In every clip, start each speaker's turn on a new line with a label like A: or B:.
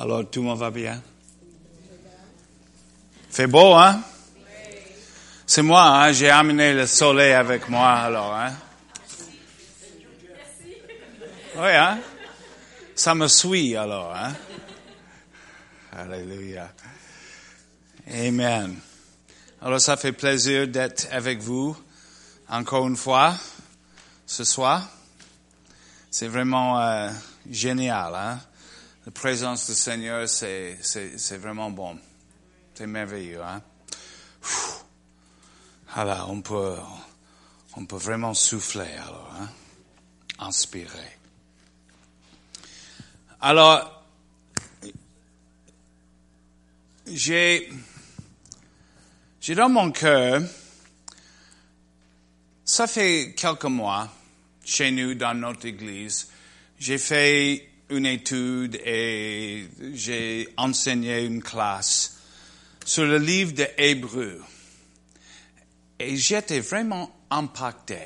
A: Alors, tout le monde va bien? Fait beau, hein? C'est moi, hein? J'ai amené le soleil avec moi, alors, hein? Oui, hein? Ça me suit, alors, hein? Alléluia. Amen. Alors, ça fait plaisir d'être avec vous encore une fois ce soir. C'est vraiment euh, génial, hein? La présence du Seigneur, c'est, c'est, vraiment bon. C'est merveilleux, hein? Alors, on peut, on peut vraiment souffler, alors, hein? Inspirer. Alors, j'ai, j'ai dans mon cœur, ça fait quelques mois, chez nous, dans notre église, j'ai fait une étude et j'ai enseigné une classe sur le livre de Hébreu. Et j'étais vraiment impacté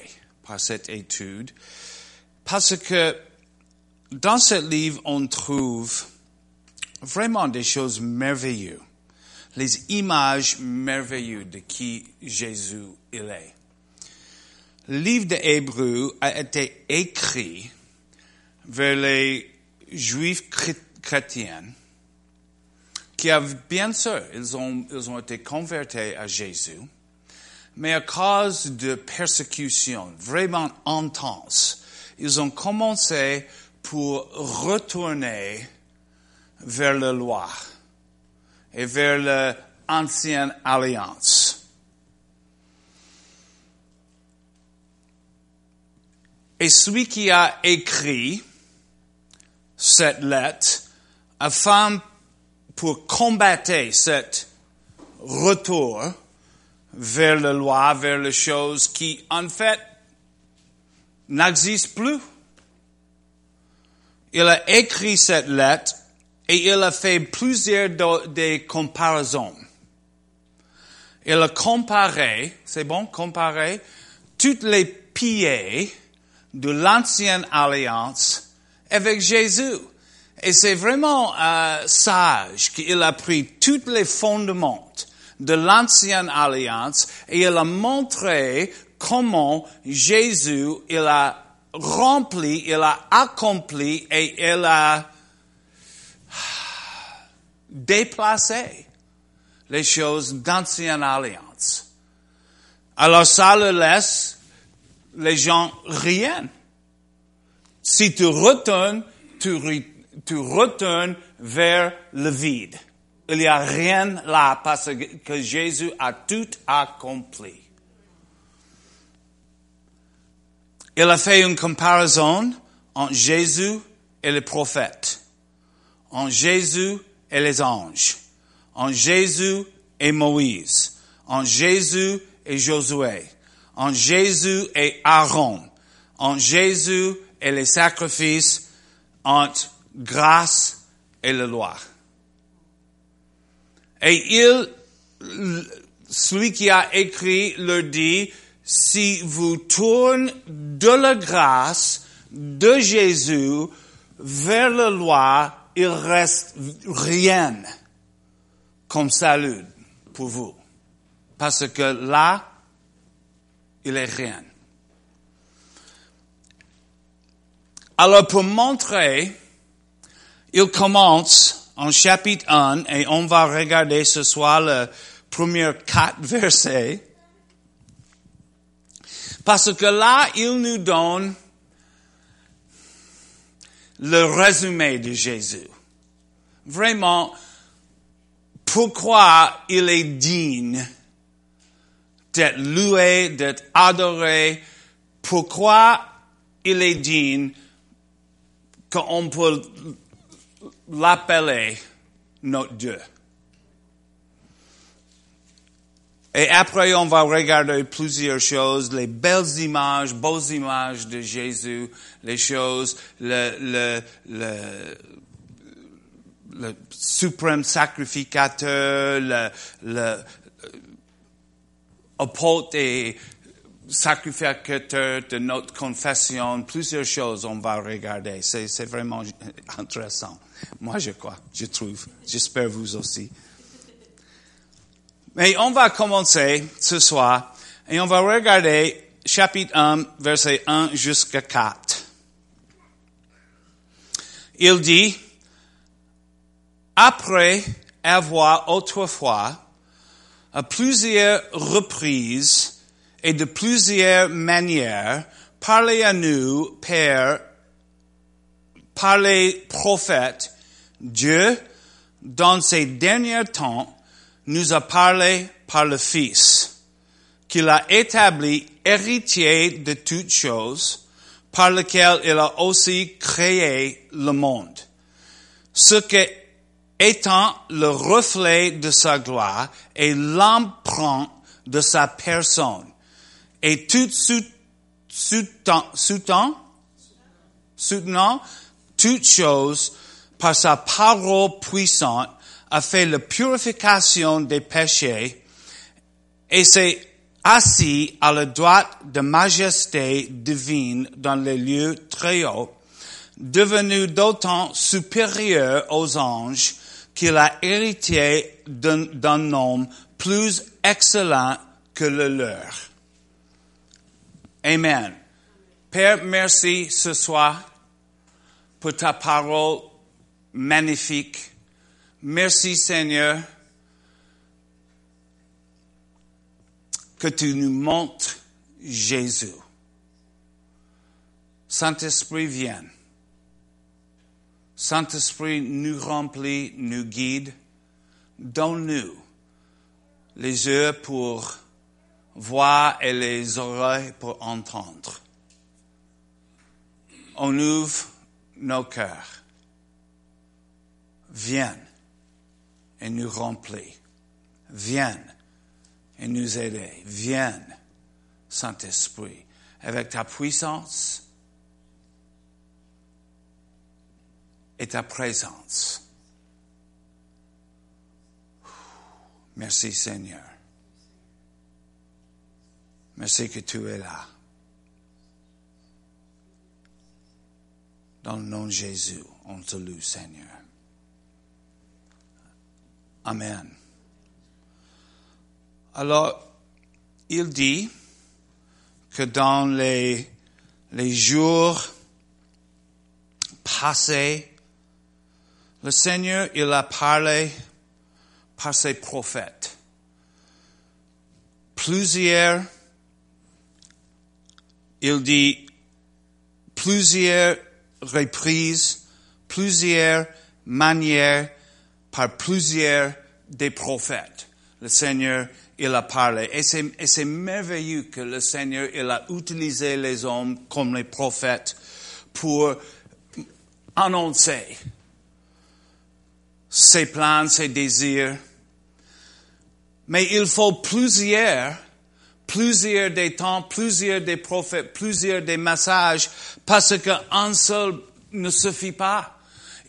A: par cette étude parce que dans ce livre, on trouve vraiment des choses merveilleuses, les images merveilleuses de qui Jésus il est. Le livre de Hébreu a été écrit vers les juifs chrétiens qui avaient, bien sûr, ils ont, ils ont été convertis à Jésus, mais à cause de persécutions vraiment intenses, ils ont commencé pour retourner vers la loi et vers l'ancienne alliance. Et celui qui a écrit cette lettre afin pour combattre cet retour vers la loi, vers les choses qui en fait n'existent plus. Il a écrit cette lettre et il a fait plusieurs des comparaisons. Il a comparé, c'est bon, comparé, toutes les pieds de l'ancienne alliance avec Jésus. Et c'est vraiment euh, sage qu'il a pris tous les fondements de l'ancienne alliance et il a montré comment Jésus, il a rempli, il a accompli et il a déplacé les choses d'ancienne alliance. Alors ça le laisse les gens rien. Si tu retournes, tu, retournes vers le vide. Il n'y a rien là parce que Jésus a tout accompli. Il a fait une comparaison entre Jésus et les prophètes, en Jésus et les anges, en Jésus et Moïse, en Jésus et Josué, en Jésus et Aaron, en Jésus et les sacrifices entre grâce et la loi. Et il, celui qui a écrit leur dit, si vous tournez de la grâce de Jésus vers la loi, il reste rien comme salut pour vous. Parce que là, il est rien. Alors pour montrer, il commence en chapitre 1 et on va regarder ce soir le premier quatre versets. Parce que là, il nous donne le résumé de Jésus. Vraiment, pourquoi il est digne d'être loué, d'être adoré, pourquoi il est digne qu'on peut l'appeler notre Dieu. Et après, on va regarder plusieurs choses, les belles images, beaux images de Jésus, les choses, le, le, le, le suprême sacrificateur, le, le apôtre et sacrificateur de notre confession, plusieurs choses on va regarder. C'est, vraiment intéressant. Moi, je crois, je trouve. J'espère vous aussi. Mais on va commencer ce soir et on va regarder chapitre 1, verset 1 jusqu'à 4. Il dit, après avoir autrefois, à plusieurs reprises et de plusieurs manières, parlé à nous, Père, par les prophètes, Dieu, dans ces derniers temps, nous a parlé par le Fils, qu'il a établi héritier de toutes choses, par lequel il a aussi créé le monde. Ce que étant le reflet de sa gloire et l'empreinte de sa personne, et tout soutenant, soutenant toutes choses par sa parole puissante, a fait la purification des péchés et s'est assis à la droite de majesté divine dans les lieux très hauts, devenu d'autant supérieur aux anges qu'il a hérité d'un nom plus excellent que le leur. Amen. Père, merci ce soir pour ta parole magnifique. Merci Seigneur que tu nous montres Jésus. Saint-Esprit, viens. Saint-Esprit nous remplit, nous guide. Donne-nous les yeux pour voir et les oreilles pour entendre. On ouvre nos cœurs. Viens et nous remplis. Viens et nous aider. Viens, Saint-Esprit, avec ta puissance et ta présence. Merci Seigneur. Merci que tu es là. Dans le nom de Jésus, on te loue, Seigneur. Amen. Alors, il dit que dans les, les jours passés, le Seigneur, il a parlé par ses prophètes. Plusieurs, il dit plusieurs reprises, plusieurs manières, par plusieurs des prophètes. Le Seigneur, il a parlé. Et c'est merveilleux que le Seigneur, il a utilisé les hommes comme les prophètes pour annoncer ses plans, ses désirs. Mais il faut plusieurs, plusieurs des temps, plusieurs des prophètes, plusieurs des messages, parce qu'un seul ne suffit pas.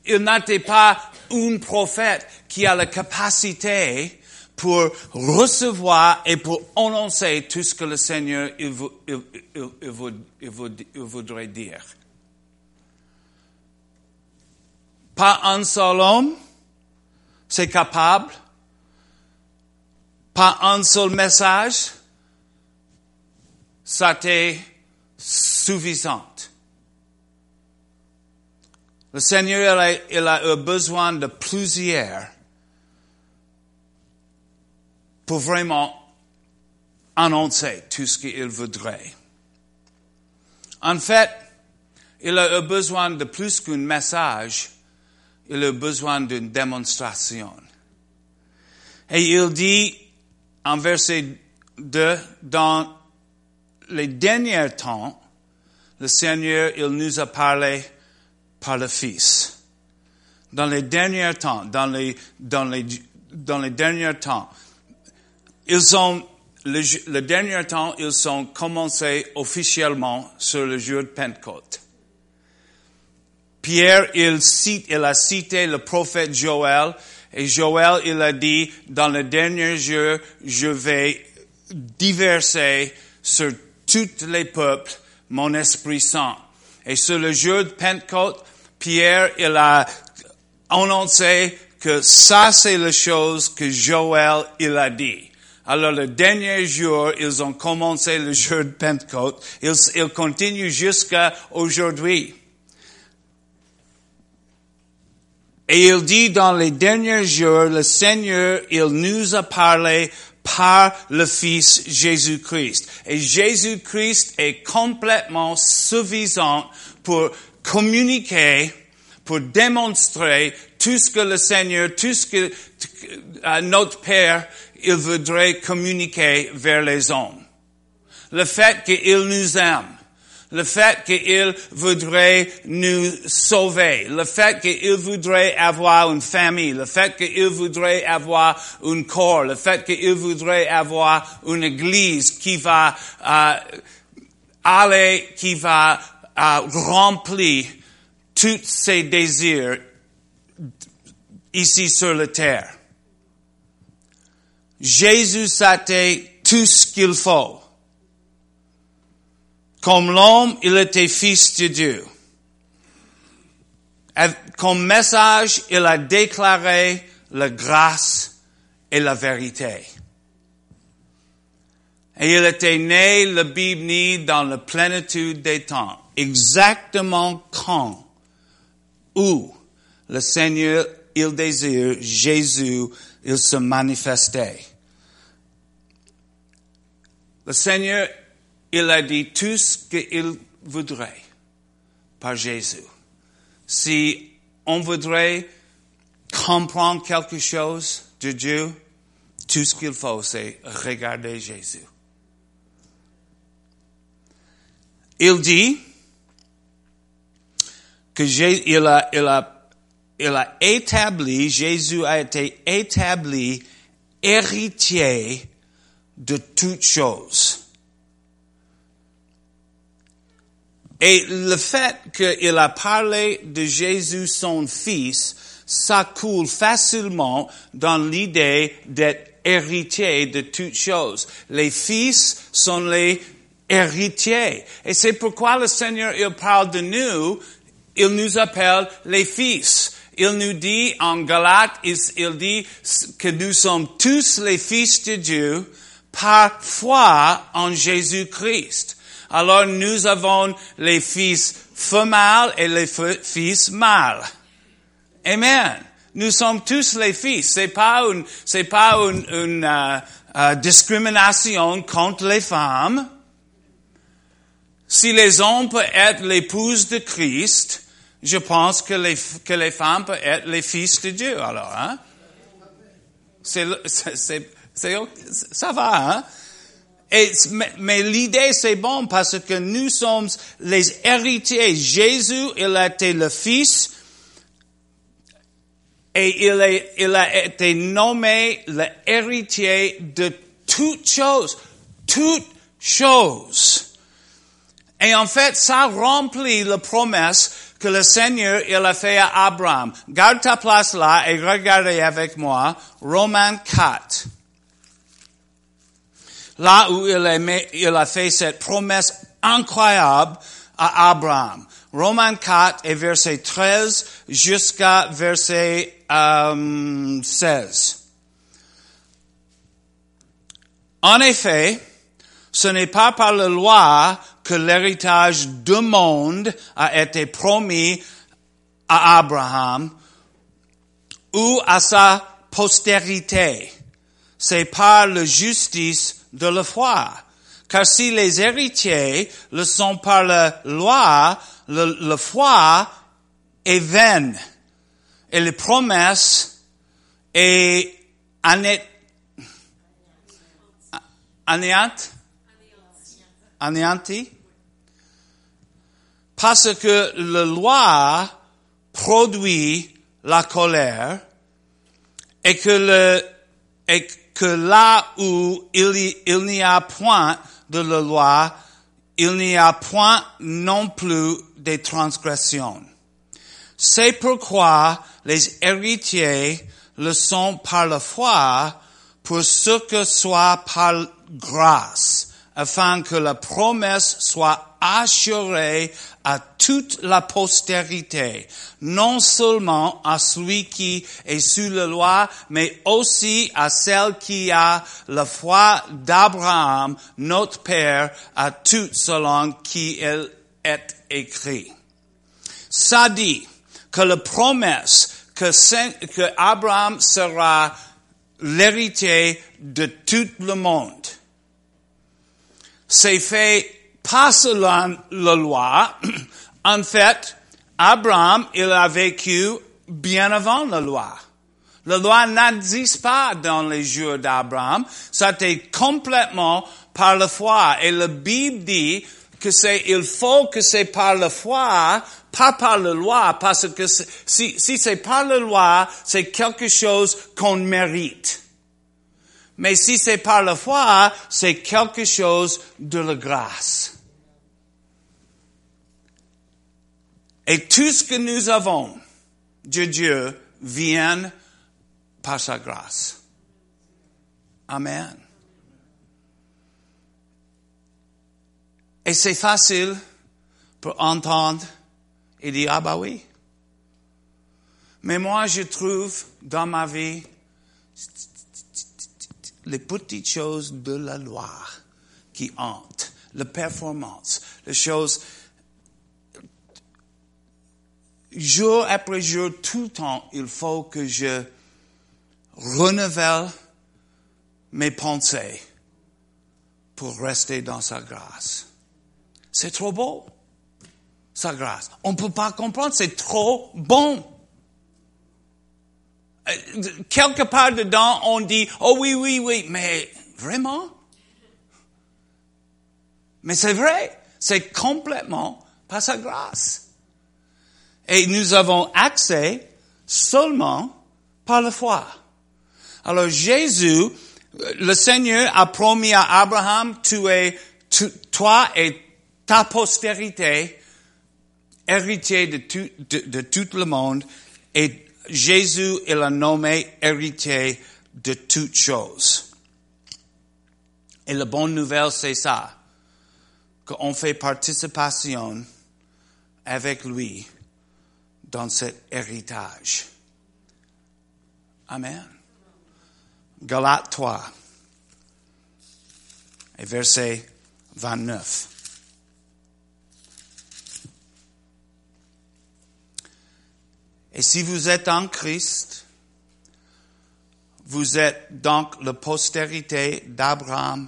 A: Il n'était pas un prophète qui a la capacité pour recevoir et pour annoncer tout ce que le Seigneur il, voudrait dire. Pas un seul homme, c'est capable. Pas un seul message, ça t'est suffisant. Le Seigneur, il a, eu besoin de plusieurs pour vraiment annoncer tout ce qu'il voudrait. En fait, il a eu besoin de plus qu'un message, il a eu besoin d'une démonstration. Et il dit en verset 2, dans les derniers temps, le Seigneur, il nous a parlé par le Fils. Dans les derniers temps, dans les, dans les, dans les derniers temps, ils ont, le, le dernier temps, ils ont commencé officiellement sur le jour de Pentecôte. Pierre, il cite, il a cité le prophète Joël, et Joël, il a dit, dans le dernier jour, je vais diverser sur tous les peuples mon Esprit Saint. Et sur le jour de Pentecôte, Pierre, il a annoncé que ça, c'est la chose que Joël, il a dit. Alors, le dernier jour, ils ont commencé le jour de Pentecôte. Ils, ils continuent jusqu'à aujourd'hui. Et il dit dans les derniers jours, le Seigneur, il nous a parlé par le Fils Jésus-Christ. Et Jésus-Christ est complètement suffisant pour communiquer, pour démontrer tout ce que le Seigneur, tout ce que euh, notre Père, il voudrait communiquer vers les hommes. Le fait qu'il nous aime, le fait qu'il voudrait nous sauver, le fait qu'il voudrait avoir une famille, le fait qu'il voudrait avoir un corps, le fait qu'il voudrait avoir une église qui va euh, aller, qui va euh, remplir tous ses désirs ici sur la terre. Jésus c'était tout ce qu'il faut. Comme l'homme, il était fils de Dieu. Comme message, il a déclaré la grâce et la vérité. Et il était né, la Bible dans la plénitude des temps. Exactement quand, où le Seigneur, il désire, Jésus, il se manifestait. Le Seigneur il a dit tout ce qu'il voudrait par Jésus. Si on voudrait comprendre quelque chose de Dieu, tout ce qu'il faut, c'est regarder Jésus. Il dit que il a, il a, établi, Jésus a été établi héritier de toutes choses. Et le fait qu'il a parlé de Jésus son fils, ça coule facilement dans l'idée d'être héritier de toutes choses. Les fils sont les héritiers. Et c'est pourquoi le Seigneur, il parle de nous, il nous appelle les fils. Il nous dit en Galate, il, il dit que nous sommes tous les fils de Dieu par foi en Jésus-Christ alors nous avons les fils femelles et les fils mâles. Amen. Nous sommes tous les fils. C'est pas une, c'est pas une, une euh, euh, discrimination contre les femmes. Si les hommes peuvent être l'épouse de Christ, je pense que les, que les femmes peuvent être les fils de Dieu, alors, hein? C'est, c'est, c'est, ça va, hein? Mais, l'idée c'est bon parce que nous sommes les héritiers. Jésus, il a été le fils et il a été nommé l'héritier de toutes choses. Toutes choses. Et en fait, ça remplit la promesse que le Seigneur, il a fait à Abraham. Garde ta place là et regardez avec moi Romains 4 là où il a, fait cette promesse incroyable à Abraham. Romains 4 et verset 13 jusqu'à verset euh, 16. En effet, ce n'est pas par la loi que l'héritage du monde a été promis à Abraham ou à sa postérité. C'est par la justice de la foi. Car si les héritiers le sont par la loi, la foi est vaine. Et les promesses est anéanti. Anéanti. Parce que la loi produit la colère et que le, et que là où il, n'y a point de la loi, il n'y a point non plus des transgressions. C'est pourquoi les héritiers le sont par la foi pour ce que soit par grâce, afin que la promesse soit assurée à toute la postérité, non seulement à celui qui est sous la loi, mais aussi à celle qui a la foi d'Abraham, notre Père, à tout selon qui elle est écrit. Ça dit que la promesse que, Abraham sera l'héritier de tout le monde c'est fait pas selon la loi. En fait, Abraham, il a vécu bien avant la loi. La loi n'existe pas dans les jours d'Abraham. Ça été complètement par la foi. Et la Bible dit que c'est, il faut que c'est par la foi, pas par la loi, parce que si, si c'est par la loi, c'est quelque chose qu'on mérite. Mais si c'est par la foi, c'est quelque chose de la grâce. Et tout ce que nous avons de Dieu vient par sa grâce. Amen. Et c'est facile pour entendre et dire, ah bah oui. Mais moi, je trouve dans ma vie, les petites choses de la loi qui hantent, la performance, les choses jour après jour, tout le temps, il faut que je renouvelle mes pensées pour rester dans sa grâce. C'est trop beau, sa grâce. On ne peut pas comprendre, c'est trop bon. Euh, quelque part dedans, on dit, oh oui, oui, oui, mais vraiment? Mais c'est vrai, c'est complètement par sa grâce. Et nous avons accès seulement par la foi. Alors Jésus, le Seigneur a promis à Abraham, tu es, toi et ta postérité, héritier de tout, de tout le monde, et Jésus, il a nommé héritier de toutes choses. Et la bonne nouvelle, c'est ça, qu'on fait participation avec lui dans cet héritage. Amen. Galates 3 et verset 29. Et si vous êtes en Christ, vous êtes donc la postérité d'Abraham,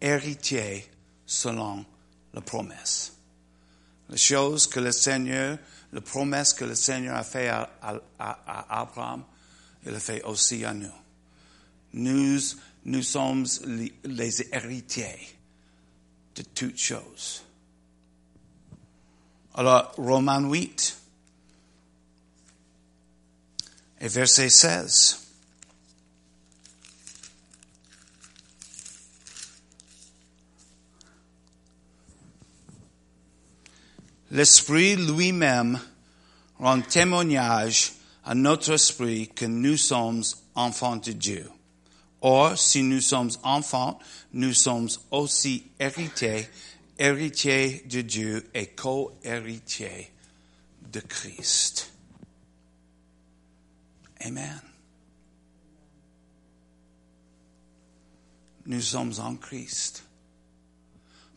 A: héritier selon la promesse. La chose que le Seigneur, la promesse que le Seigneur a fait à, Abraham, il a fait aussi à nous. Nous, nous sommes les héritiers de toutes choses. Alors, Romains 8, et verset 16. L'Esprit lui-même rend témoignage à notre esprit que nous sommes enfants de Dieu. Or, si nous sommes enfants, nous sommes aussi héritiers, héritiers de Dieu et co-héritiers de Christ. Amen. Nous sommes en Christ.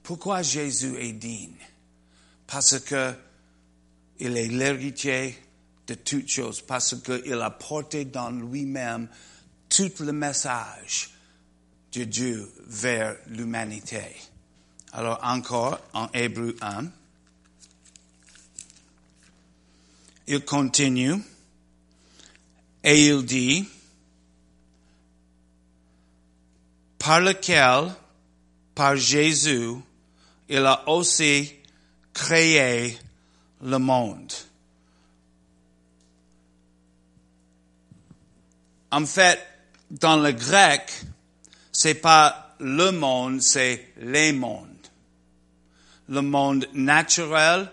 A: Pourquoi Jésus est digne? Parce que il est l'héritier de toutes choses, parce qu'il a porté dans lui-même tout le message de Dieu vers l'humanité. Alors encore, en Hébreu 1, il continue. Et il dit, par lequel, par Jésus, il a aussi créé le monde. En fait, dans le grec, c'est pas le monde, c'est les mondes. Le monde naturel,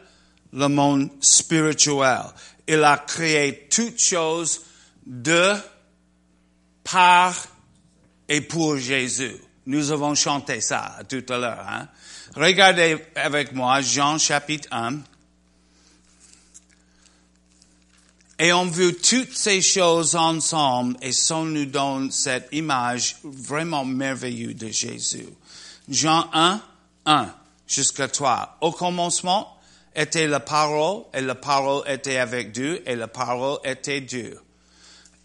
A: le monde spirituel. Il a créé toutes choses de, par et pour Jésus. Nous avons chanté ça tout à l'heure. Hein? Regardez avec moi Jean chapitre 1. Et on veut toutes ces choses ensemble et ça nous donne cette image vraiment merveilleuse de Jésus. Jean 1, 1 jusqu'à 3. Au commencement était la parole et la parole était avec Dieu et la parole était Dieu.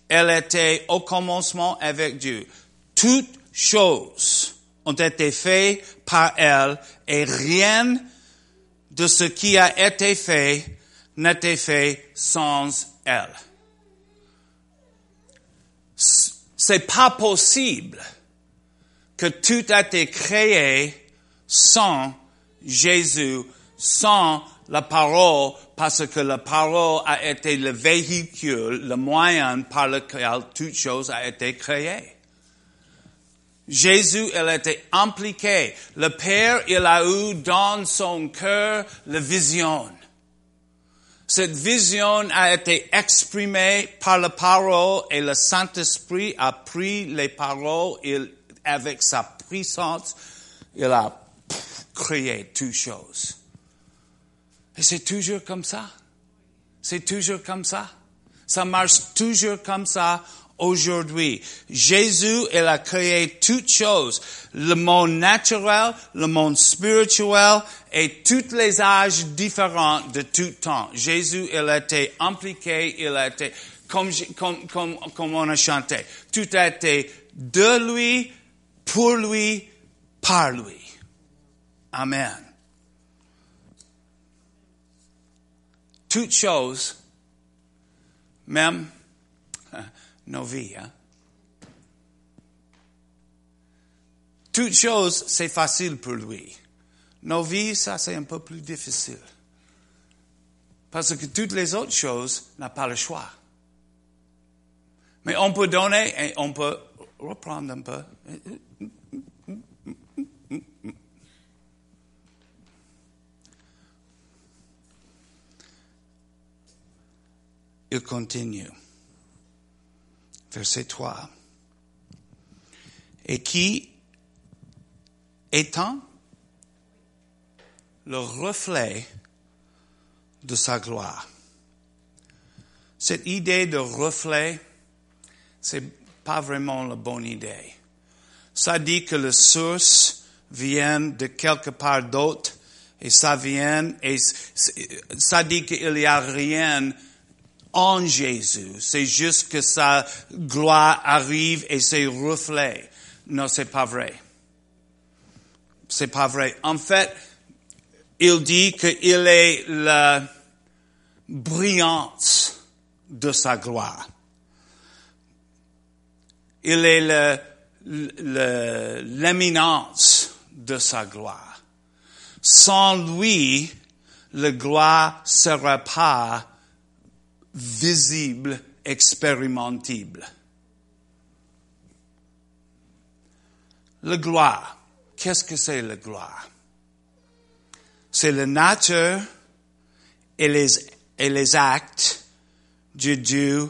A: Elle était au commencement avec Dieu. Toutes choses ont été faites par elle et rien de ce qui a été fait n'était fait sans elle. C'est pas possible que tout a été créé sans Jésus, sans la parole, parce que la parole a été le véhicule, le moyen par lequel toute chose a été créée. Jésus, il était impliqué. Le Père, il a eu dans son cœur la vision. Cette vision a été exprimée par la parole et le Saint-Esprit a pris les paroles et avec sa puissance, il a créé toutes choses. Et c'est toujours comme ça. C'est toujours comme ça. Ça marche toujours comme ça aujourd'hui. Jésus, il a créé toutes choses. Le monde naturel, le monde spirituel et tous les âges différents de tout temps. Jésus, il a été impliqué, il a été, comme, comme, comme, comme on a chanté, tout a été de lui, pour lui, par lui. Amen. Toutes choses, même nos vies. Hein? Toutes choses, c'est facile pour lui. Nos vies, ça, c'est un peu plus difficile. Parce que toutes les autres choses n'ont pas le choix. Mais on peut donner et on peut reprendre un peu. Il continue verset 3. Et qui, étant le reflet de sa gloire. Cette idée de reflet, c'est pas vraiment la bonne idée. Ça dit que la source vient de quelque part d'autre et ça vient et ça dit qu'il n'y a rien en Jésus. C'est juste que sa gloire arrive et c'est reflet. Non, c'est pas vrai. C'est pas vrai. En fait, il dit qu'il est la brillance de sa gloire. Il est l'éminence de sa gloire. Sans lui, la gloire sera pas visible, expérimentable. La gloire. Qu'est-ce que c'est la gloire? C'est la nature et les, et les actes de Dieu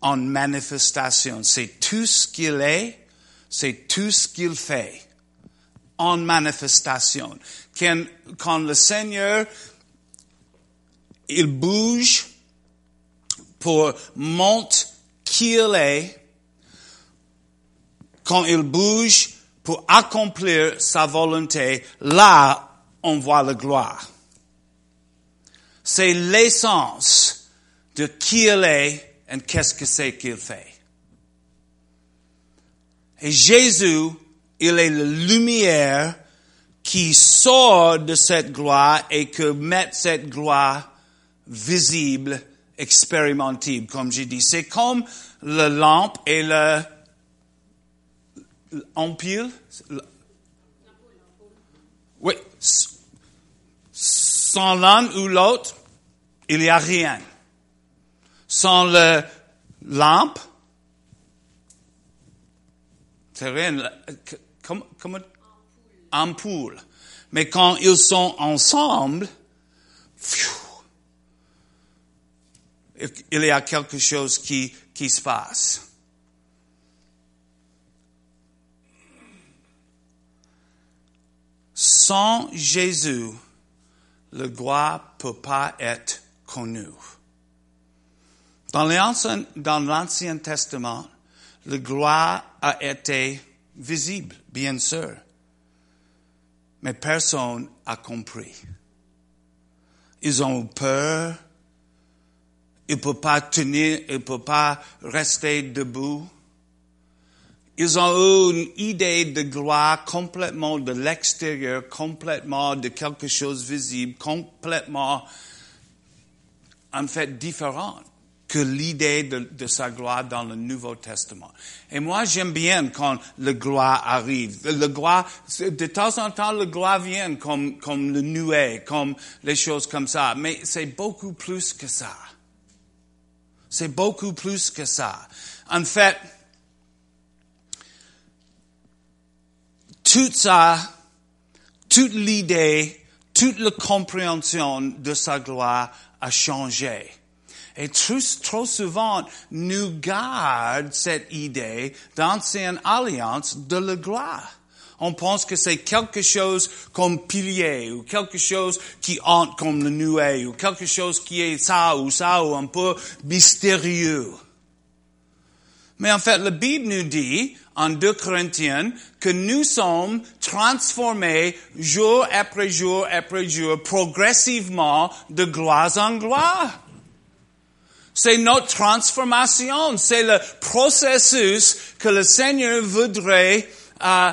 A: en manifestation. C'est tout ce qu'il est, c'est tout ce qu'il fait en manifestation. Quand, quand le Seigneur, il bouge, pour montre qui il est quand il bouge pour accomplir sa volonté, là, on voit la gloire. C'est l'essence de qui il est et qu'est-ce que c'est qu'il fait. Et Jésus, il est la lumière qui sort de cette gloire et que met cette gloire visible expérimentable, comme j'ai dit. C'est comme la lampe et le ampule. Oui. Sans l'un ou l'autre, il n'y a rien. Sans la lampe, c'est rien. Comme, comme ampoule. Mais quand ils sont ensemble, il y a quelque chose qui, se passe. sans Jésus, le gloire peut pas être connu. Dans l'Ancien, dans l'Ancien Testament, le gloire a été visible, bien sûr. Mais personne a compris. Ils ont eu peur. Ils ne peuvent pas tenir, ils ne peuvent pas rester debout. Ils ont eu une idée de gloire complètement de l'extérieur, complètement de quelque chose visible, complètement, en fait, différente que l'idée de, sa gloire dans le Nouveau Testament. Et moi, j'aime bien quand le gloire arrive. Le gloire, de temps en temps, le gloire vient comme, comme le nuée, comme les choses comme ça. Mais c'est beaucoup plus que ça. C'est beaucoup plus que ça. En fait, toute ça, toute l'idée, toute la compréhension de sa gloire a changé. Et trop, trop souvent, nous garde cette idée d'ancienne alliance de la gloire. On pense que c'est quelque chose comme pilier ou quelque chose qui hante comme le nuée ou quelque chose qui est ça ou ça ou un peu mystérieux. Mais en fait, la Bible nous dit en 2 Corinthiens que nous sommes transformés jour après jour après jour progressivement de gloire en gloire. C'est notre transformation, c'est le processus que le Seigneur voudrait euh,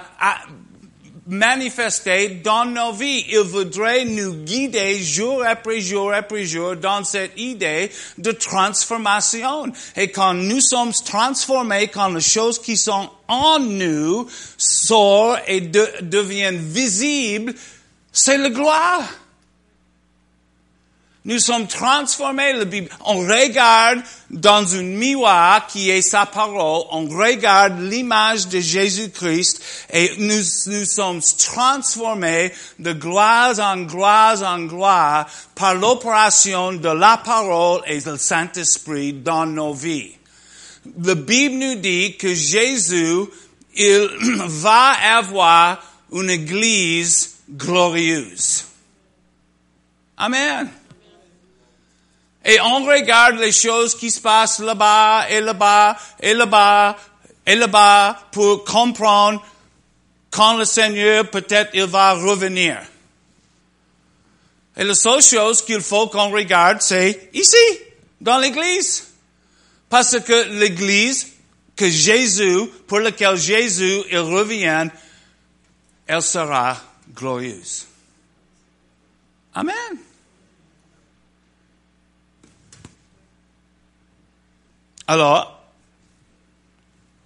A: manifester dans nos vies. Il voudrait nous guider jour après jour après jour dans cette idée de transformation. Et quand nous sommes transformés, quand les choses qui sont en nous sortent et deviennent visibles, c'est la gloire. Nous sommes transformés, la Bible. On regarde dans une miroir qui est sa parole, on regarde l'image de Jésus-Christ et nous, nous sommes transformés de gloire en gloire en gloire par l'opération de la parole et du Saint-Esprit dans nos vies. La Bible nous dit que Jésus, il va avoir une église glorieuse. Amen. Et on regarde les choses qui se passent là-bas et là-bas et là-bas et là-bas pour comprendre quand le Seigneur peut-être il va revenir. Et la seule chose qu'il faut qu'on regarde, c'est ici, dans l'église. Parce que l'église que Jésus, pour laquelle Jésus, il revient, elle sera glorieuse. Amen. Alors,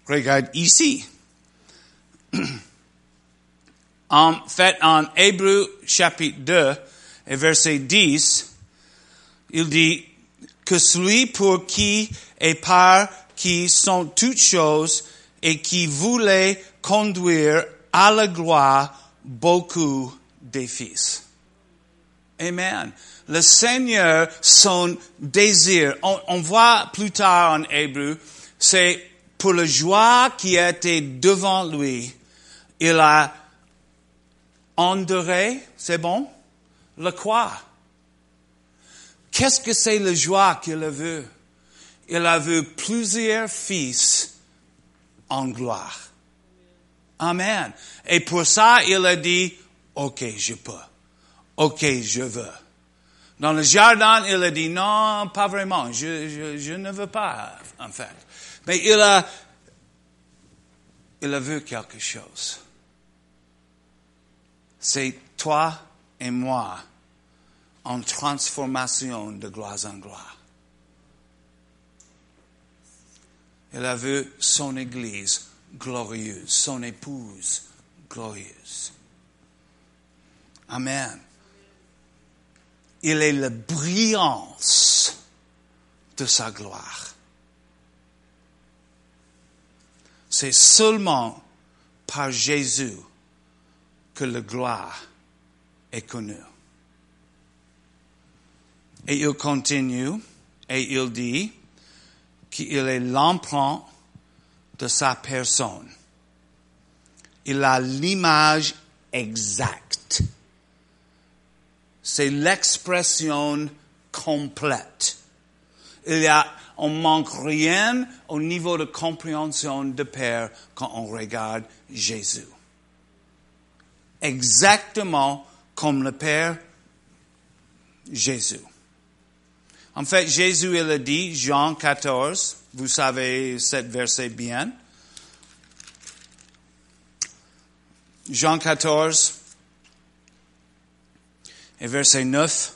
A: regarde ici. En fait, en Hébreu chapitre 2 et verset 10, il dit que celui pour qui et par qui sont toutes choses et qui voulait conduire à la gloire beaucoup des fils. Amen le Seigneur, son désir, on, voit plus tard en hébreu, c'est pour la joie qui était devant lui, il a enduré, c'est bon, le quoi? Qu'est-ce que c'est la joie qu'il a vu? Il a vu plusieurs fils en gloire. Amen. Et pour ça, il a dit, OK, je peux. OK, je veux. Dans le jardin, il a dit non, pas vraiment, je, ne veux pas, en fait. Mais il a, il a vu quelque chose. C'est toi et moi en transformation de gloire en gloire. Il a vu son Église glorieuse, son épouse glorieuse. Amen il est la brillance de sa gloire. C'est seulement par Jésus que la gloire est connue. Et il continue et il dit qu'il est l'emprunt de sa personne. Il a l'image exacte c'est l'expression complète. Il y a, on manque rien au niveau de compréhension de Père quand on regarde Jésus. Exactement comme le Père, Jésus. En fait, Jésus, il a dit, Jean 14, vous savez cette verset bien. Jean 14 et verset 9.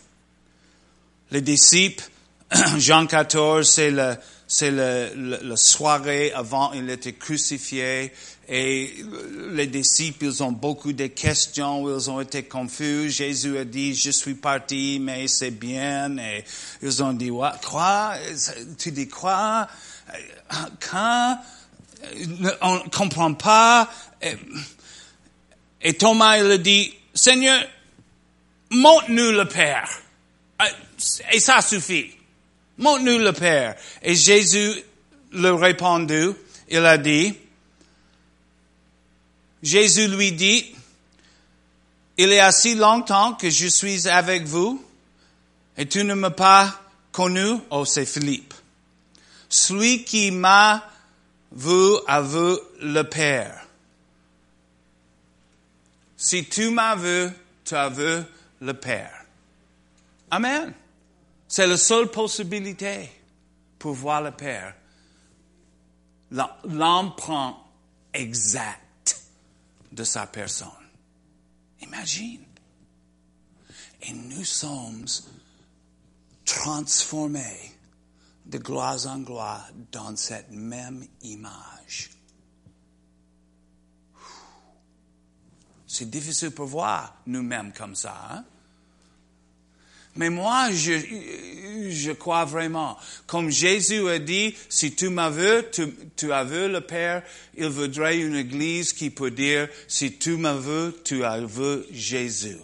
A: Les disciples, Jean 14, c'est le, c'est le, soirée avant il était crucifié et les disciples, ils ont beaucoup de questions, ils ont été confus. Jésus a dit, je suis parti, mais c'est bien. Et ils ont dit, quoi? Tu dis quoi? Quand? On comprend pas. Et, Thomas, il a dit, Seigneur, montre-nous le Père. Et ça suffit. Montre-nous le Père. Et Jésus le répondu, il a dit, Jésus lui dit, il y a si longtemps que je suis avec vous et tu ne m'as pas connu. Oh, c'est Philippe. Celui qui m'a vu a vu le Père. Si tu m'as vu, tu as vu le Père. Amen. C'est la seule possibilité pour voir le Père. L'empreinte exacte de sa personne. Imagine. Et nous sommes transformés de gloire en gloire dans cette même image. C'est difficile pour voir nous-mêmes comme ça. Hein? Mais moi, je, je crois vraiment. Comme Jésus a dit, si tu m'as vu, tu, tu, as vu le Père, il voudrait une église qui peut dire, si tu m'as vu, tu as vu Jésus.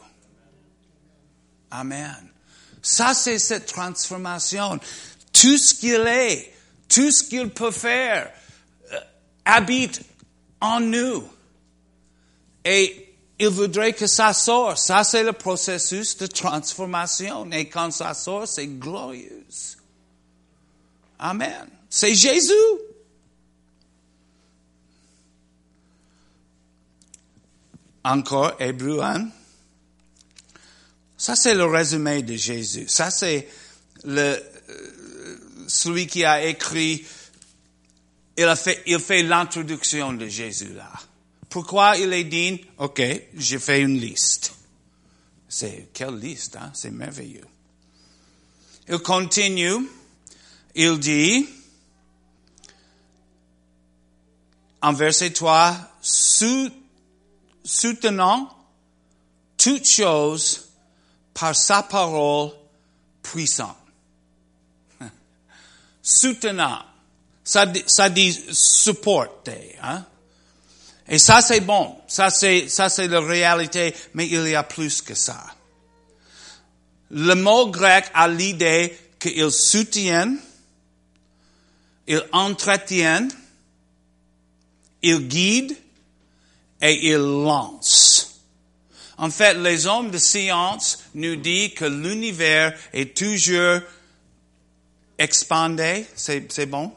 A: Amen. Ça, c'est cette transformation. Tout ce qu'il est, tout ce qu'il peut faire, euh, habite en nous. Et il voudrait que ça sorte. Ça, c'est le processus de transformation. Et quand ça sort, c'est glorieux. Amen. C'est Jésus. Encore, Hébreu 1. Ça, c'est le résumé de Jésus. Ça, c'est euh, celui qui a écrit, il fait, il fait l'introduction de Jésus là. Pourquoi il est dit, OK, j'ai fait une liste. C'est, quelle liste, hein? C'est merveilleux. Il continue, il dit, en verset 3, soutenant toutes choses par sa parole puissante. Soutenant. Ça, ça dit supporter, hein? Et ça, c'est bon. Ça, c'est, ça, c'est la réalité, mais il y a plus que ça. Le mot grec a l'idée qu'il soutient, il entretient, il guide et il lance. En fait, les hommes de science nous disent que l'univers est toujours expandé. C'est, c'est bon?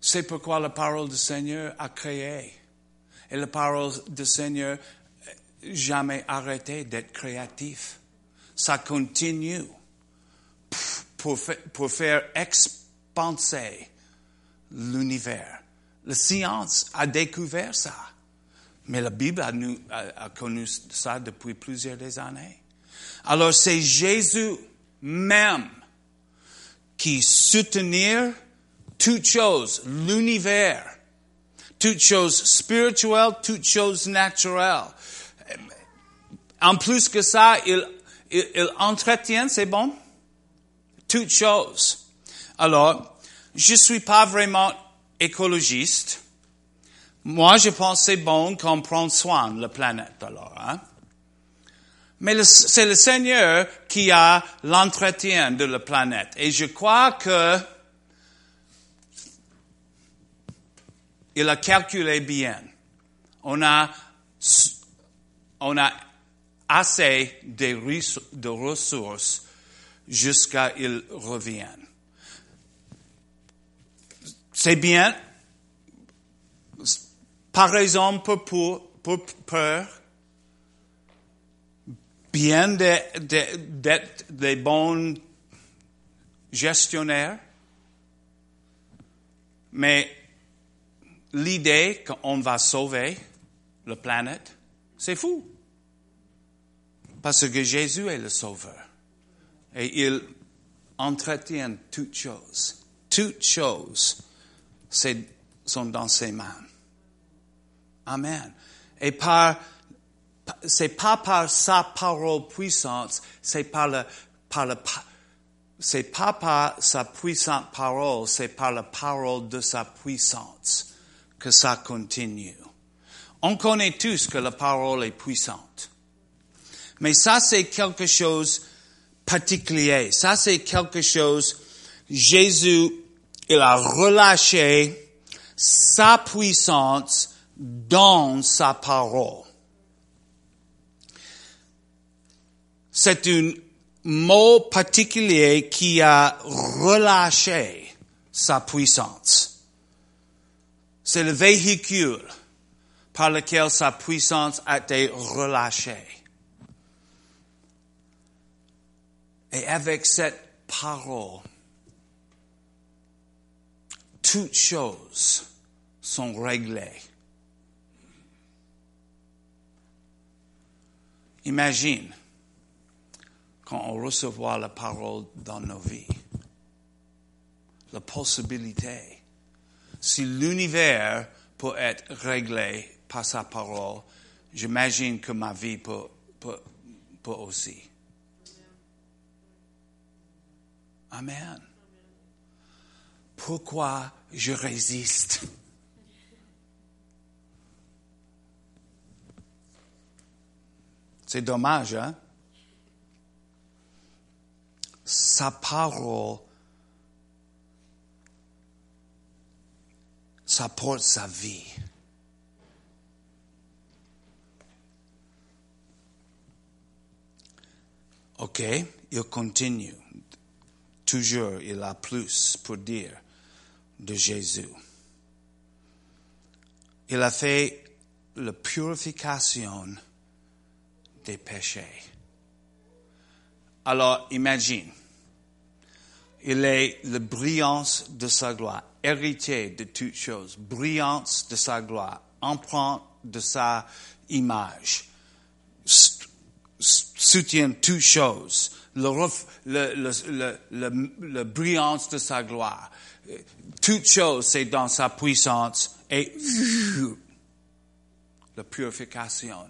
A: C'est pourquoi la parole du Seigneur a créé. Et la parole du Seigneur jamais arrêté d'être créatif. Ça continue pour, faire expanser l'univers. La science a découvert ça. Mais la Bible a, a, connu ça depuis plusieurs années. Alors c'est Jésus même qui soutenir toutes choses, l'univers, toutes choses spirituelles, toutes choses naturelles. En plus que ça, il, il, entretient, c'est bon? Toutes choses. Alors, je suis pas vraiment écologiste. Moi, je pense c'est bon qu'on prenne soin de la planète, alors, hein? Mais c'est le Seigneur qui a l'entretien de la planète. Et je crois que il a calculé bien. On a on a assez de, res- de ressources jusqu'à qu'ils reviennent. C'est bien, par exemple, pour, pour peur, bien de- de- d'être des bons gestionnaires, mais l'idée qu'on va sauver la planète, c'est fou. Parce que Jésus est le sauveur. Et il entretient toutes choses. Toutes choses sont dans ses mains. Amen. Et par, c'est pas par sa parole puissante, c'est par le, par le, c'est pas par sa puissante parole, c'est par la parole de sa puissance que ça continue. On connaît tous que la parole est puissante. Mais ça, c'est quelque chose particulier. Ça, c'est quelque chose, Jésus, il a relâché sa puissance dans sa parole. C'est un mot particulier qui a relâché sa puissance. C'est le véhicule par lequel sa puissance a été relâchée. Et avec cette parole, toutes choses sont réglées. Imagine quand on reçoit la parole dans nos vies, la possibilité. Si l'univers peut être réglé par sa parole, j'imagine que ma vie peut, aussi. Amen. Pourquoi je résiste? C'est dommage, hein? Sa parole, ça porte sa vie. OK, il continue. Toujours, il a plus pour dire de Jésus. Il a fait la purification des péchés. Alors, imagine, il est la brillance de sa gloire, héritier de toutes choses, brillance de sa gloire, empreinte de sa image, soutient toutes choses, le, le, le, le, brillance de sa gloire. Toutes choses, c'est dans sa puissance et la purification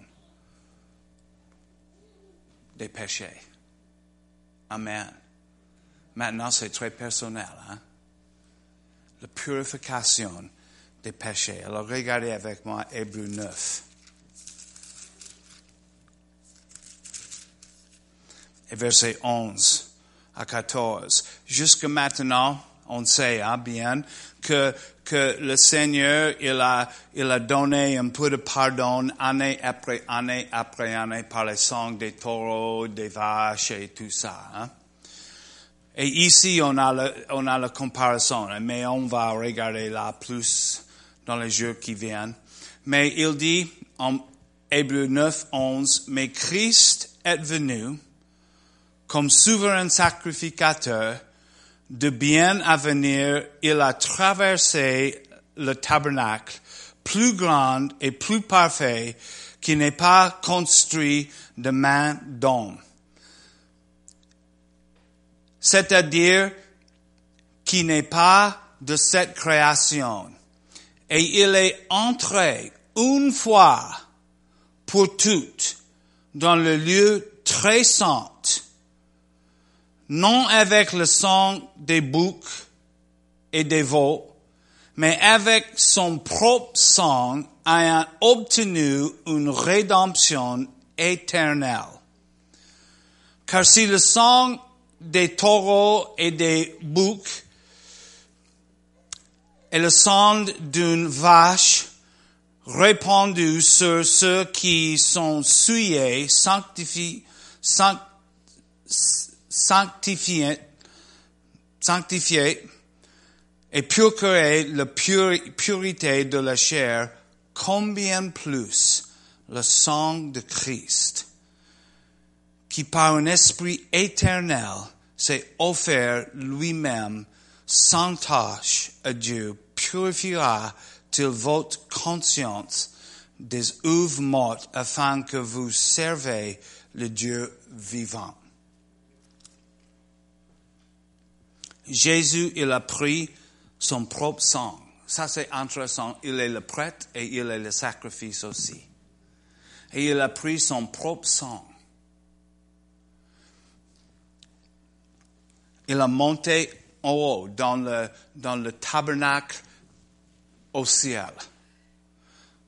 A: des péchés. Amen. Maintenant, c'est très personnel. Hein? La purification des péchés. Alors, regardez avec moi Hébreu 9. Et verset 11 à 14. Jusque maintenant, on sait hein, bien que, que le Seigneur, il a, il a donné un peu de pardon année après année après année par le sang des taureaux, des vaches et tout ça. Hein. Et ici, on a, le, on a la comparaison, mais on va regarder là plus dans les jours qui viennent. Mais il dit en Hébreu 9, 11, mais Christ est venu comme souverain sacrificateur de bien à venir, il a traversé le tabernacle plus grand et plus parfait qui n'est pas construit de main d'homme. C'est-à-dire qui n'est pas de cette création. Et il est entré une fois pour toutes dans le lieu très saint non avec le sang des boucs et des veaux, mais avec son propre sang ayant obtenu une rédemption éternelle. Car si le sang des taureaux et des boucs et le sang d'une vache répandu sur ceux qui sont souillés, sanctifiés, sanctifiés, et procurer la purité de la chair, combien plus le sang de Christ, qui par un esprit éternel s'est offert lui-même sans tâche à Dieu, purifiera-t-il votre conscience des œuvres mortes afin que vous servez le Dieu vivant. Jésus, il a pris son propre sang. Ça, c'est intéressant. Il est le prêtre et il est le sacrifice aussi. Et il a pris son propre sang. Il a monté en haut dans le, dans le tabernacle au ciel.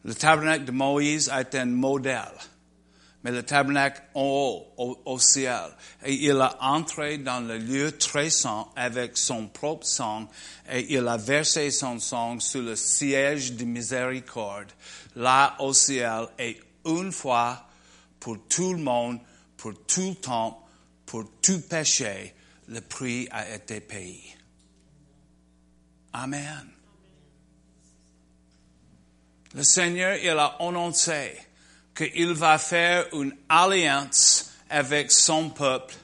A: Le tabernacle de Moïse a été un modèle mais le tabernacle en haut, au, ciel. Et il a entré dans le lieu très saint avec son propre sang et il a versé son sang sur le siège de miséricorde, là au ciel, et une fois pour tout le monde, pour tout le temps, pour tout péché, le prix a été payé. Amen. Le Seigneur, il a annoncé qu'il va faire une alliance avec son peuple.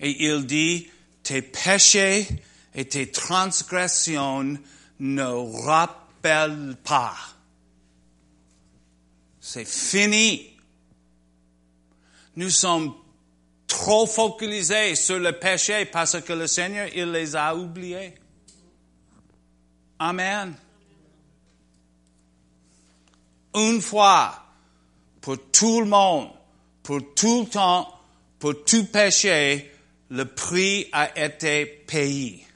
A: Et il dit, tes péchés et tes transgressions ne rappellent pas. C'est fini. Nous sommes trop focalisés sur le péché parce que le Seigneur, il les a oubliés. Amen. Une fois, pour tout le monde, pour tout le temps, pour tout péché, le prix a été payé.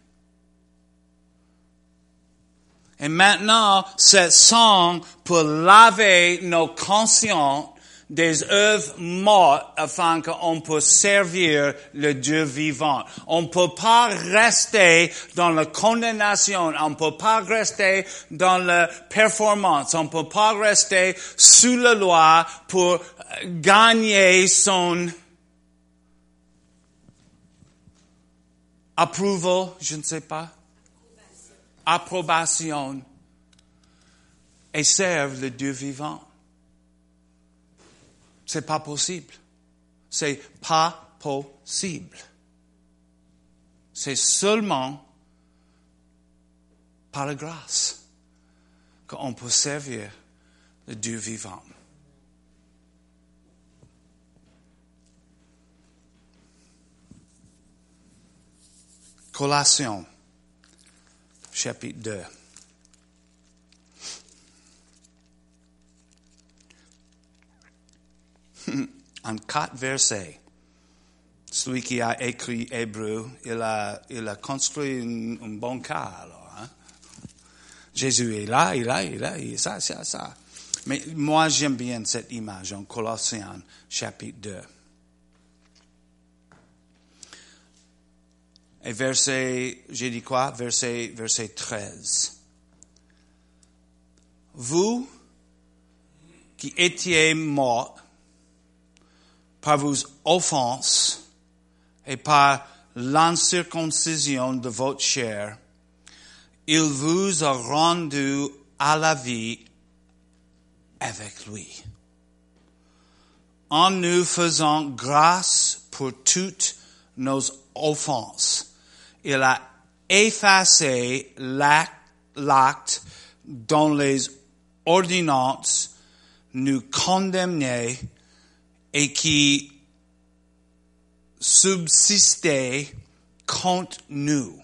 A: Et maintenant, ce sang pour laver nos consciences des œuvres mortes afin qu'on puisse servir le Dieu vivant. On ne peut pas rester dans la condamnation, on ne peut pas rester dans la performance, on ne peut pas rester sous la loi pour gagner son approval, je ne sais pas, approbation, et serve le Dieu vivant. C'est pas possible. C'est pas possible. C'est seulement par la grâce qu'on peut servir le Dieu vivant. Colossiens, chapitre 2. en quatre versets. Celui qui a écrit Hébreu, il a, il a construit un, bon cas alors. Hein? Jésus est là, il est là, il est là, il est ça, ça, ça. Mais moi j'aime bien cette image en Colossiens chapitre 2. Et verset, j'ai dit quoi? Verset, verset 13. Vous qui étiez morts par vos offenses et par l'incirconcision de votre chair, il vous a rendu à la vie avec lui. En nous faisant grâce pour toutes nos offenses, il a effacé l'acte dont les ordonnances nous condamnaient et qui subsistait contre nous.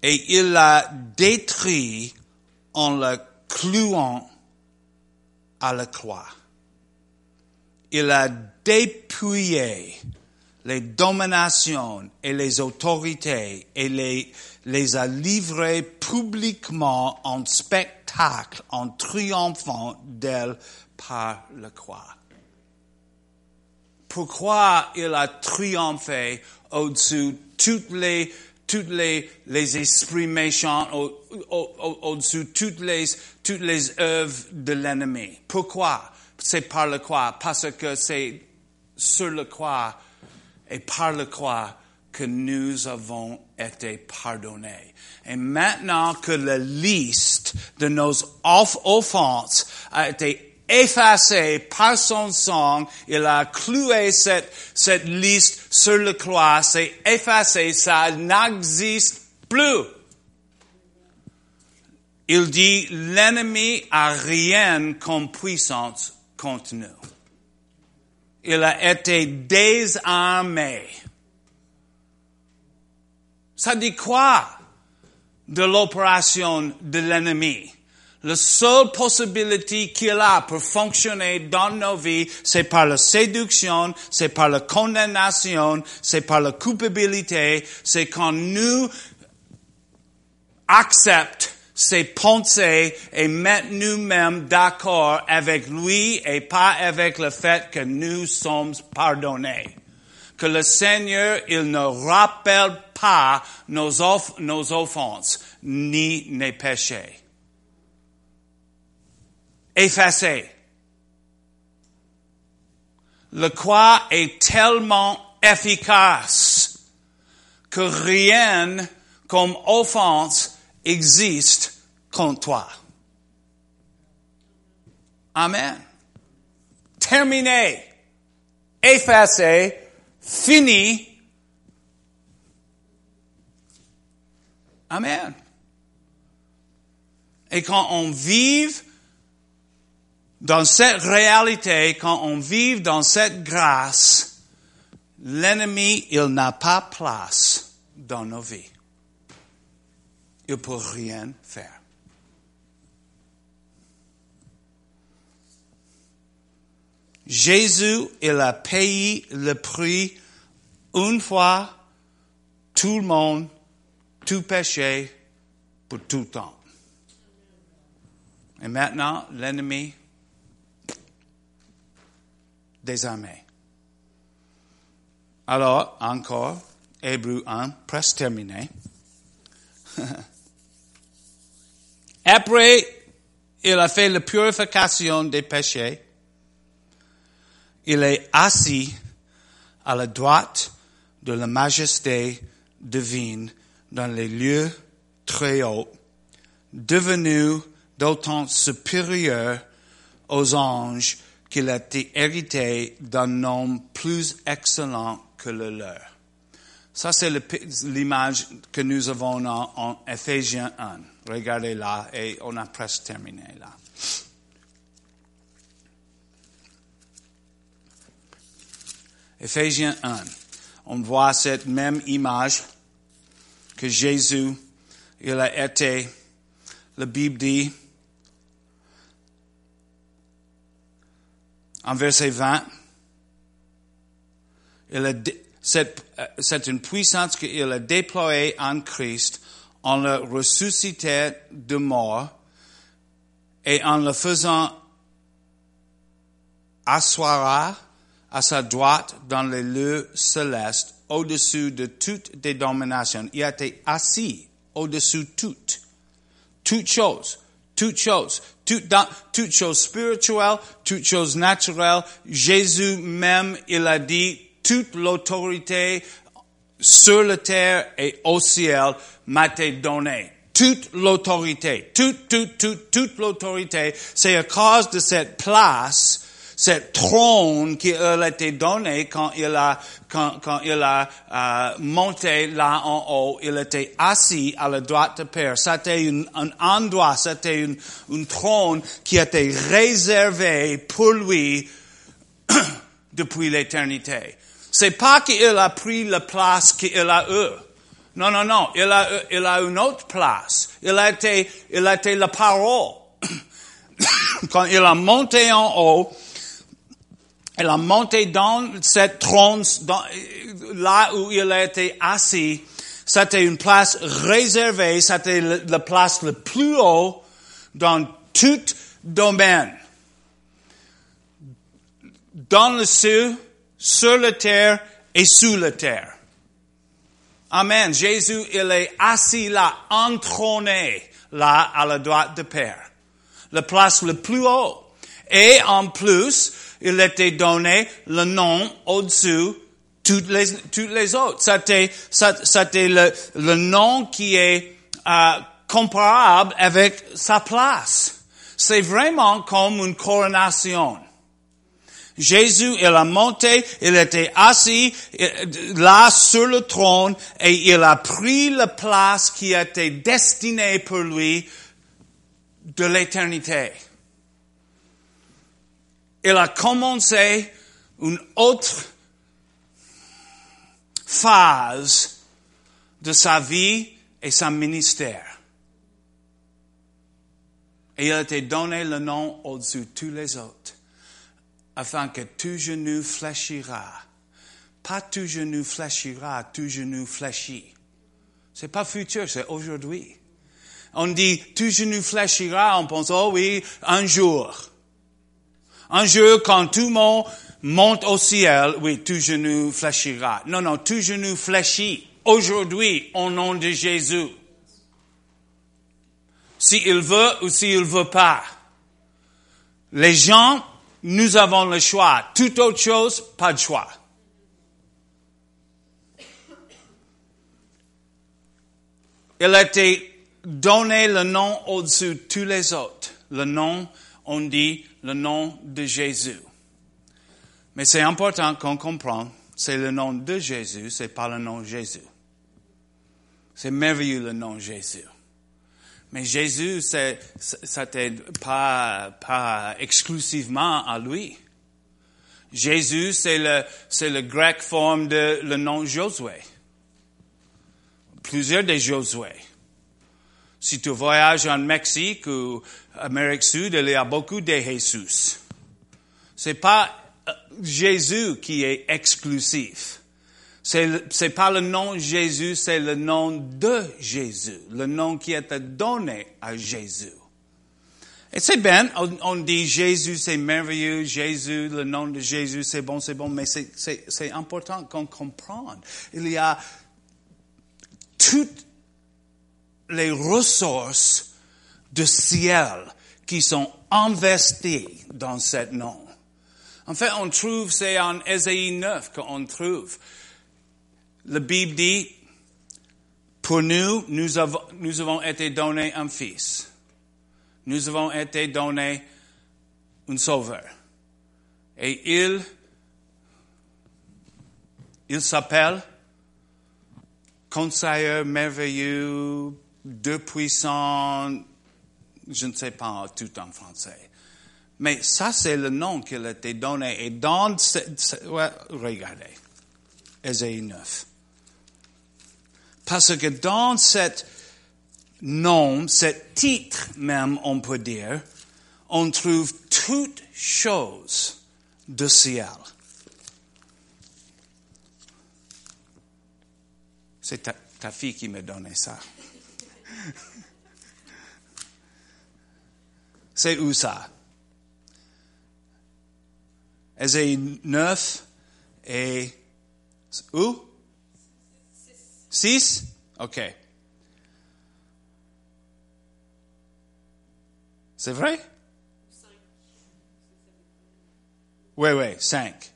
A: Et il l'a détruit en le clouant à la croix. Il a dépouillé les dominations et les autorités et les, les a livrées publiquement en spectacle, en triomphant d'elles par la croix. Pourquoi il a triomphé au-dessus toutes les tous les, les esprits méchants, au, au, au-dessus toutes les, toutes les œuvres de l'ennemi. Pourquoi? C'est par le croix. Parce que c'est sur le croix et par le croix que nous avons été pardonnés. Et maintenant que la liste de nos offenses a été effacée par son sang, il a cloué cette, cette liste sur le croix, c'est effacé, ça n'existe plus. Il dit, l'ennemi a rien comme puissance contre nous. Il a été désarmé. Ça dit quoi de l'opération de l'ennemi? La seule possibilité qu'il a pour fonctionner dans nos vies, c'est par la séduction, c'est par la condamnation, c'est par la culpabilité, c'est quand nous acceptons ses pensées et mettre nous-mêmes d'accord avec lui et pas avec le fait que nous sommes pardonnés que le Seigneur, il ne rappelle pas nos, nos offenses ni nos péchés. Effacé. Le croix est tellement efficace que rien comme offense existe contre toi. Amen. Terminé. Effacé fini. Amen. Et quand on vive dans cette réalité, quand on vit dans cette grâce, l'ennemi, il n'a pas place dans nos vies. Il ne peut rien faire. Jésus, il a payé le prix une fois, tout le monde, tout péché, pour tout temps. Et maintenant, l'ennemi, désarmé. Alors, encore, Hébreu 1, presque terminé. Après, il a fait la purification des péchés il est assis à la droite de la majesté divine dans les lieux très hauts, devenu d'autant supérieur aux anges qu'il a été hérité d'un nom plus excellent que le leur. Ça, c'est l'image que nous avons en, en Ephésiens 1. Regardez là, et on a presque terminé là. Ephésiens 1. On voit cette même image que Jésus, il a été, la Bible dit, en verset 20, c'est une puissance qu'il a déployée en Christ en le ressuscitant de mort et en le faisant asseoir à sa droite dans les lieux célestes, au-dessus de toute dénomination. Il a été assis au-dessus de toutes. Toutes choses. Toutes choses. Toutes, toutes choses spirituelles, toutes choses naturelles. Jésus même, il a dit, toute l'autorité sur la terre et au ciel m'a été donnée. Toute l'autorité, toute, toute, toute, toute l'autorité, c'est à cause de cette place cette trône qui a été donné quand il a, quand, quand il a euh, monté là en haut, il était assis à la droite de Père. C'était un endroit, c'était une, une trône qui était réservé pour lui depuis l'éternité. C'est pas qu'il a pris la place qu'il a eu. Non, non, non. Il a, il a une autre place. Il a été, il a été la parole. Quand il a monté en haut, elle a monté dans cette trône, là où il a été assis. C'était une place réservée, c'était la place le plus haut dans tout domaine. Dans le ciel, sur la terre et sous la terre. Amen. Jésus, il est assis là, entrôné là à la droite de Père. La place le plus haut. Et en plus, il était donné le nom au-dessus toutes les, toutes les autres. C'était, c'était le, le nom qui est euh, comparable avec sa place. C'est vraiment comme une coronation. Jésus, il a monté, il était assis là sur le trône et il a pris la place qui était destinée pour lui de l'éternité. Il a commencé une autre phase de sa vie et son ministère. Et il a été donné le nom au-dessus de tous les autres, afin que tout genou fléchira. Pas tout genou fléchira, tout genou fléchit. C'est pas futur, c'est aujourd'hui. On dit tout genou fléchira, on pense, oh oui, un jour. Un jour, quand tout le monde monte au ciel, oui, tout genou fléchira. Non, non, tout genou fléchit aujourd'hui au nom de Jésus. S'il veut ou s'il veut pas. Les gens, nous avons le choix. Toute autre chose, pas de choix. Il a été donné le nom au-dessus de tous les autres. Le nom, on dit le nom de Jésus. Mais c'est important qu'on comprenne, c'est le nom de Jésus, c'est pas le nom Jésus. C'est merveilleux le nom Jésus. Mais Jésus, c'est, c'était pas, pas exclusivement à lui. Jésus, c'est le, c'est le grec forme de le nom Josué. Plusieurs des Josué. Si tu voyages en Mexique ou Amérique Sud, il y a beaucoup de Jesus. C'est pas Jésus qui est exclusif. C'est, pas le nom Jésus, c'est le nom de Jésus, le nom qui est donné à Jésus. Et c'est bien, on, dit Jésus c'est merveilleux, Jésus, le nom de Jésus c'est bon, c'est bon, mais c'est, important qu'on comprenne. Il y a toutes les ressources de ciel qui sont investies dans ce nom. En fait, on trouve, c'est en Ésaïe 9 qu'on trouve. La Bible dit, pour nous, nous avons, nous avons été donnés un fils. Nous avons été donnés un sauveur. Et il, il s'appelle conseiller merveilleux, deux puissants, je ne sais pas tout en français. Mais ça, c'est le nom qui a été donné. Et dans, ouais, regardez, Ésaïe 9. Parce que dans cet nom, ce titre même, on peut dire, on trouve toutes choses de ciel. C'est ta, ta, fille qui m'a donné ça. C'est où ça? Ésaïe 9 et où? 6? OK. C'est vrai? Oui, oui, 5.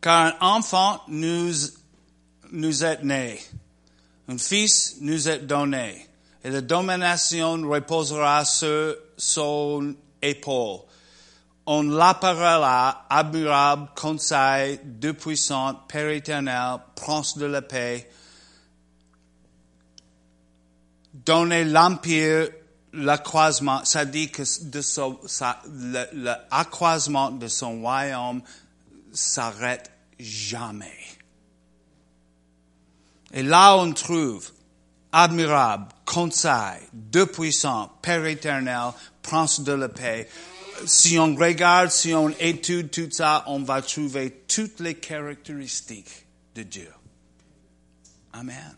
A: Car un enfant nous, nous est né, un fils nous est donné, et la domination reposera sur son épaule on l'appellera admirable, conseil, Dieu puissant, Père éternel, prince de la paix. Donner l'empire, l'accroissement, ça dit que de l'accroissement de son royaume s'arrête jamais. Et là, on trouve admirable, conseil, Dieu puissant, Père éternel, prince de la paix si on regarde, si on étude tout ça, on va trouver toutes les caractéristiques de Dieu. Amen.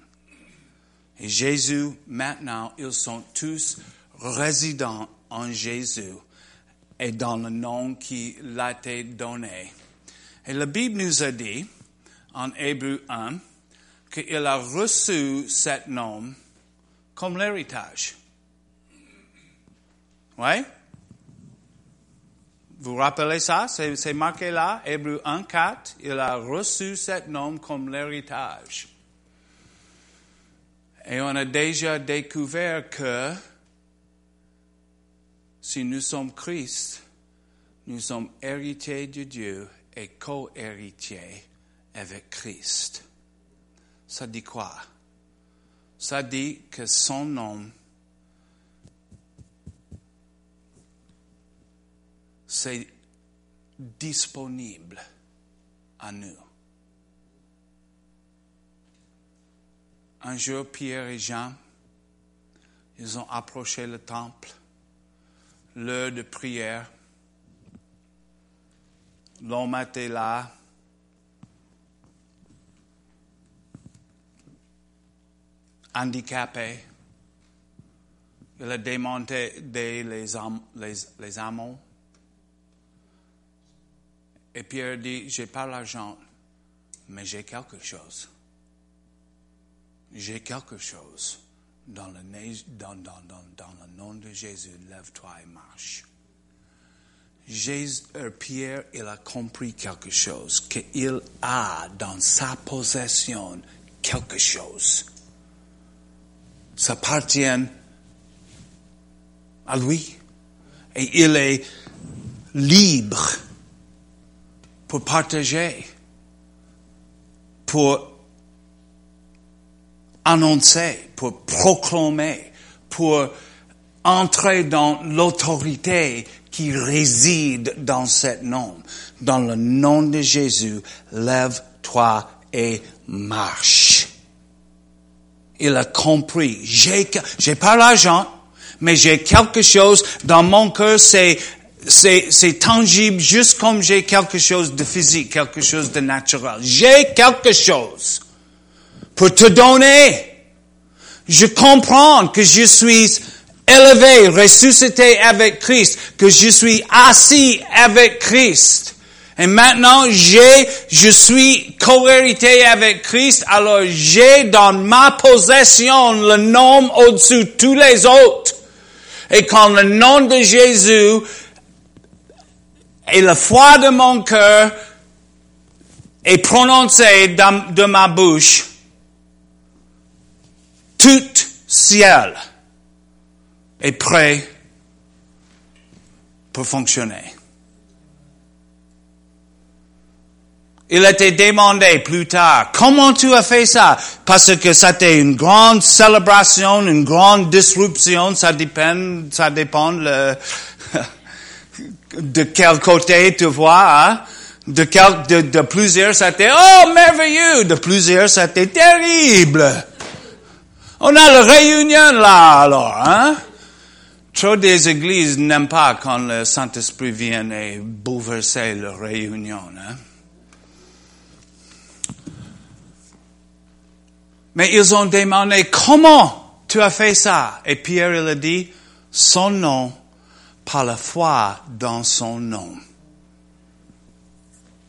A: Et Jésus, maintenant, ils sont tous résidents en Jésus et dans le nom qui l'a été donné. Et la Bible nous a dit, en Hébreu 1 qu'il a reçu cet nom comme l'héritage. Oui? Vous rappelez ça? C'est marqué là, Hébreu 1, 4. Il a reçu cet nom comme l'héritage. Et on a déjà découvert que si nous sommes Christ, nous sommes héritiers de Dieu et co-héritiers avec Christ. Ça dit quoi? Ça dit que son nom, c'est disponible à nous. Un jour, Pierre et Jean, ils ont approché le temple, l'heure de prière. L'homme était là. Handicapé. Il a démonté les, les, les amants. Et Pierre dit, j'ai pas l'argent, mais j'ai quelque chose. J'ai quelque chose. Dans le, dans, dans, dans, le nom de Jésus, lève-toi et marche. Euh, Pierre, il a compris quelque chose, qu'il a dans sa possession quelque chose. Ça appartient à lui. Et il est libre pour partager, pour annoncer, pour proclamer, pour entrer dans l'autorité qui réside dans cet nom. Dans le nom de Jésus, lève-toi et marche. Il a compris. J'ai, j'ai pas l'argent, mais j'ai quelque chose dans mon cœur, c'est, c'est, c'est tangible, juste comme j'ai quelque chose de physique, quelque chose de naturel. J'ai quelque chose pour te donner. Je comprends que je suis élevé, ressuscité avec Christ, que je suis assis avec Christ. Et maintenant, j'ai, je suis co-hérité avec Christ, alors j'ai dans ma possession le nom au-dessus de tous les autres. Et quand le nom de Jésus et la foi de mon cœur est prononcé de ma bouche, tout ciel est prêt pour fonctionner. Il été demandé plus tard, comment tu as fait ça? Parce que c'était une grande célébration, une grande disruption, ça dépend, ça dépend de quel côté tu vois, hein? De plusieurs, c'était, oh, merveilleux! De plusieurs, c'était terrible! On a la réunion là, alors, hein? Trop des églises n'aiment pas quand le Saint-Esprit vient et bouleverser la réunion, hein? Mais ils ont demandé comment tu as fait ça? Et Pierre, il a dit, son nom, par la foi dans son nom.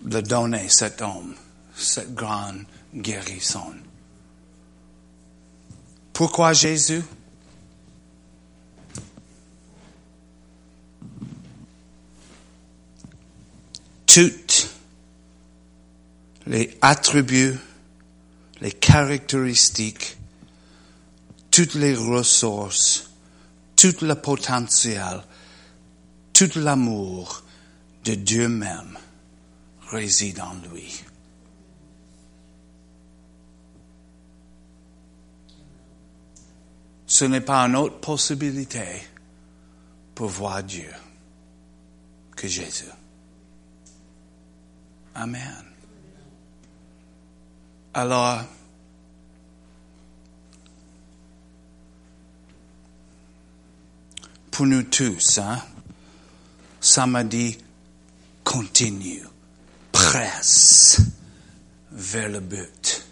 A: De donner cet homme, cette grande guérison. Pourquoi Jésus? Toutes les attributs, les caractéristiques, toutes les ressources, tout le potentiel, tout l'amour de Dieu même réside en lui. ce n'est pas une autre possibilité pour voir Dieu que Jésus. Amen. Alors, pour nous tous, hein, ça m'a dit, continue, presse vers le but.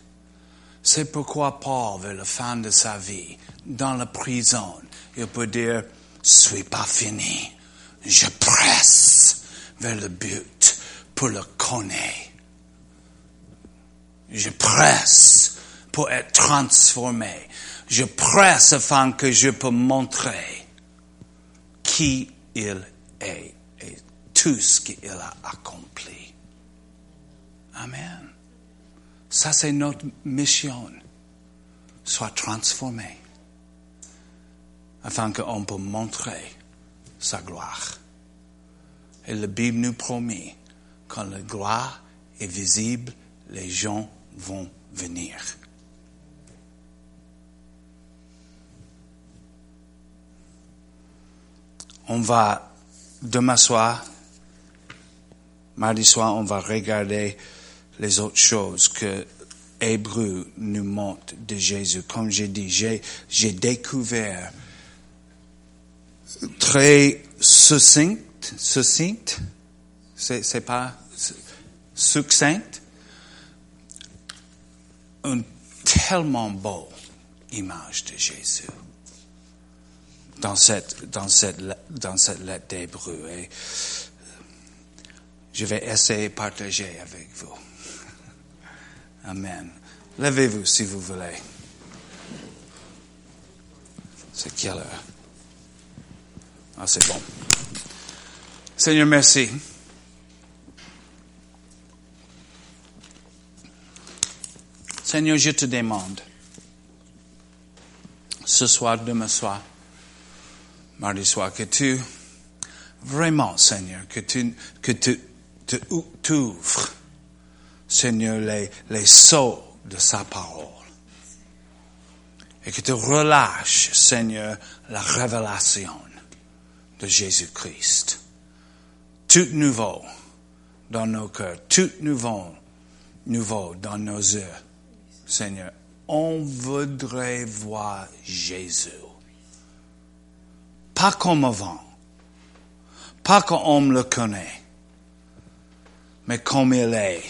A: C'est pourquoi Paul, vers la fin de sa vie, dans la prison, il peut dire, suis pas fini. Je presse vers le but pour le connaître. Je presse pour être transformé. Je presse afin que je peux montrer qui il est et tout ce qu'il a accompli. Amen. Ça, c'est notre mission. Soit transformé afin qu'on peut montrer sa gloire. Et la Bible nous promet, quand la gloire est visible, les gens vont venir. On va, demain soir, mardi soir, on va regarder les autres choses que Hébreu nous montre de Jésus. Comme j'ai dit, j'ai, découvert très succinct, succinct, c'est pas succinct, une tellement beau image de Jésus dans cette, dans cette, dans cette lettre d'Hébreu. Et je vais essayer de partager avec vous. Amen. Levez-vous si vous voulez. C'est quelle heure? Ah, c'est bon. Seigneur, merci. Seigneur, je te demande, ce soir, demain soir, mardi soir, que tu, vraiment, Seigneur, que tu, que tu, ouvres, Seigneur, les, les de sa parole. Et que tu relâches, Seigneur, la révélation de Jésus-Christ. Tout nouveau dans nos cœurs, tout nouveau, nouveau dans nos yeux. Seigneur, on voudrait voir Jésus. Pas comme avant, pas comme on le connaît, mais comme il est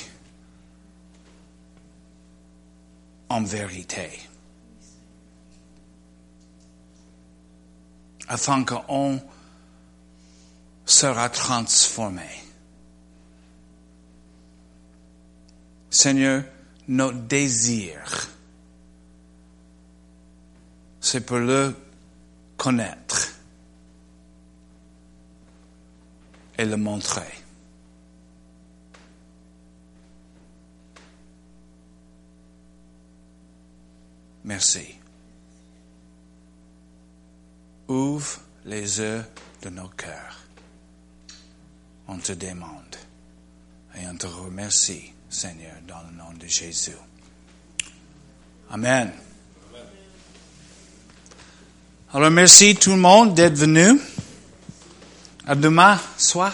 A: en vérité. Afin qu'on sera transformé. Seigneur, notre désir, c'est pour le connaître et le montrer. Merci. Ouvre les yeux de nos cœurs on te demande. Et on te remercie, Seigneur, dans le nom de Jésus. Amen. Alors merci tout le monde d'être venu. À demain soir.